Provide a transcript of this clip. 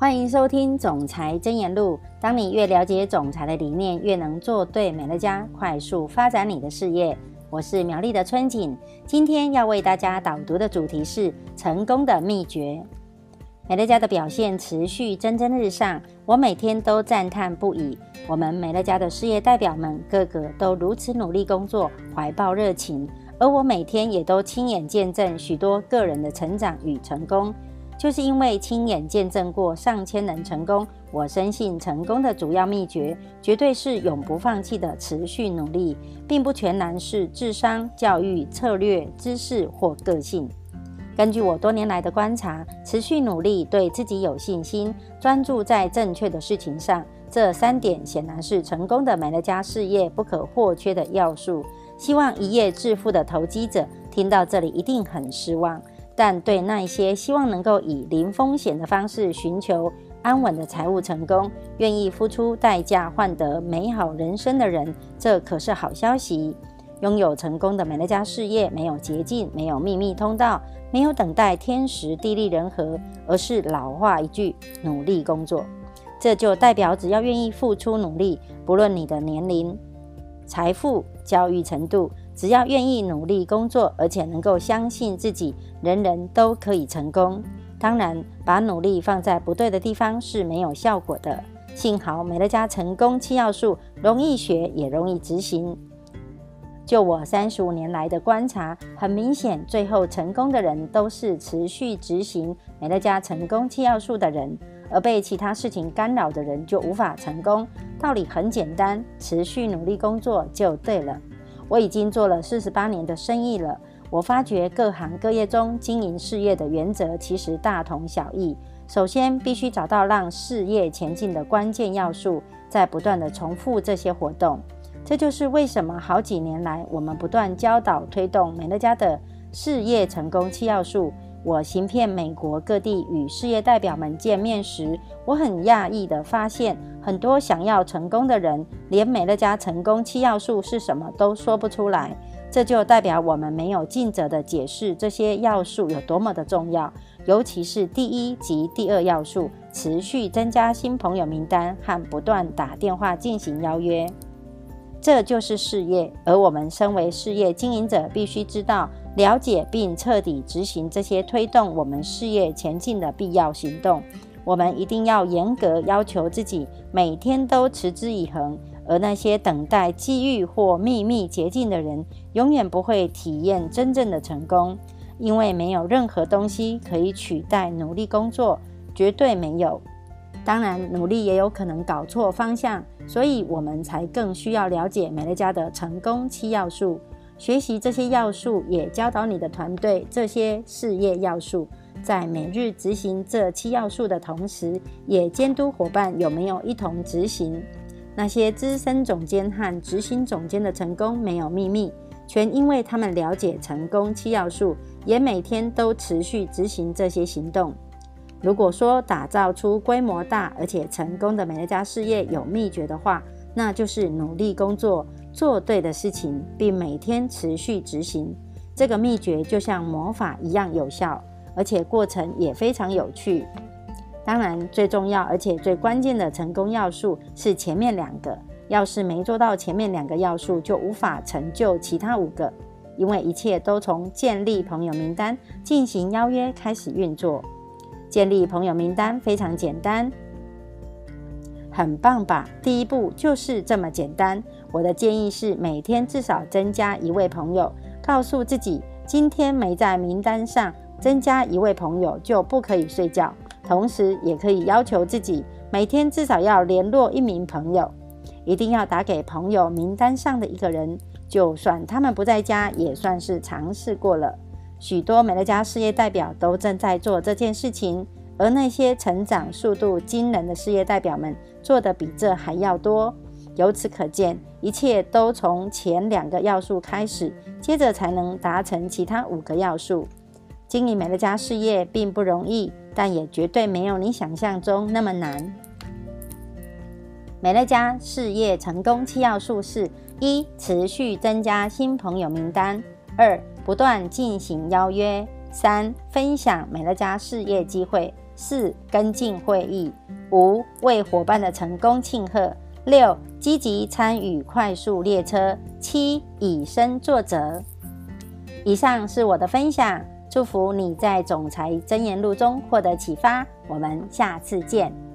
欢迎收听《总裁真言录》。当你越了解总裁的理念，越能做对美乐家，快速发展你的事业。我是苗栗的春景，今天要为大家导读的主题是成功的秘诀。美乐家的表现持续蒸蒸日上，我每天都赞叹不已。我们美乐家的事业代表们个个都如此努力工作，怀抱热情，而我每天也都亲眼见证许多个人的成长与成功。就是因为亲眼见证过上千人成功，我深信成功的主要秘诀绝对是永不放弃的持续努力，并不全然是智商、教育、策略、知识或个性。根据我多年来的观察，持续努力、对自己有信心、专注在正确的事情上，这三点显然是成功的美乐家事业不可或缺的要素。希望一夜致富的投机者听到这里一定很失望。但对那一些希望能够以零风险的方式寻求安稳的财务成功，愿意付出代价换得美好人生的人，这可是好消息。拥有成功的美乐家事业，没有捷径，没有秘密通道，没有等待天时地利人和，而是老话一句：努力工作。这就代表，只要愿意付出努力，不论你的年龄、财富、教育程度。只要愿意努力工作，而且能够相信自己，人人都可以成功。当然，把努力放在不对的地方是没有效果的。幸好美乐家成功七要素容易学，也容易执行。就我三十五年来的观察，很明显，最后成功的人都是持续执行美乐家成功七要素的人，而被其他事情干扰的人就无法成功。道理很简单，持续努力工作就对了。我已经做了四十八年的生意了。我发觉各行各业中经营事业的原则其实大同小异。首先，必须找到让事业前进的关键要素，在不断的重复这些活动。这就是为什么好几年来我们不断教导推动美乐家的事业成功七要素。我行遍美国各地与事业代表们见面时，我很讶异地发现，很多想要成功的人，连美乐家成功七要素是什么都说不出来。这就代表我们没有尽责地解释这些要素有多么的重要，尤其是第一及第二要素：持续增加新朋友名单和不断打电话进行邀约。这就是事业，而我们身为事业经营者，必须知道。了解并彻底执行这些推动我们事业前进的必要行动，我们一定要严格要求自己，每天都持之以恒。而那些等待机遇或秘密捷径的人，永远不会体验真正的成功，因为没有任何东西可以取代努力工作，绝对没有。当然，努力也有可能搞错方向，所以我们才更需要了解美乐家的成功七要素。学习这些要素，也教导你的团队这些事业要素。在每日执行这七要素的同时，也监督伙伴有没有一同执行。那些资深总监和执行总监的成功没有秘密，全因为他们了解成功七要素，也每天都持续执行这些行动。如果说打造出规模大而且成功的美乐家事业有秘诀的话，那就是努力工作。做对的事情，并每天持续执行，这个秘诀就像魔法一样有效，而且过程也非常有趣。当然，最重要而且最关键的成功要素是前面两个。要是没做到前面两个要素，就无法成就其他五个，因为一切都从建立朋友名单、进行邀约开始运作。建立朋友名单非常简单。很棒吧？第一步就是这么简单。我的建议是，每天至少增加一位朋友。告诉自己，今天没在名单上，增加一位朋友就不可以睡觉。同时，也可以要求自己，每天至少要联络一名朋友，一定要打给朋友名单上的一个人，就算他们不在家，也算是尝试过了。许多美乐家事业代表都正在做这件事情。而那些成长速度惊人的事业代表们做的比这还要多。由此可见，一切都从前两个要素开始，接着才能达成其他五个要素。经营美乐家事业并不容易，但也绝对没有你想象中那么难。美乐家事业成功七要素是：一、持续增加新朋友名单；二、不断进行邀约；三、分享美乐家事业机会。四、跟进会议；五、为伙伴的成功庆贺；六、积极参与快速列车；七、以身作则。以上是我的分享，祝福你在总裁箴言录中获得启发。我们下次见。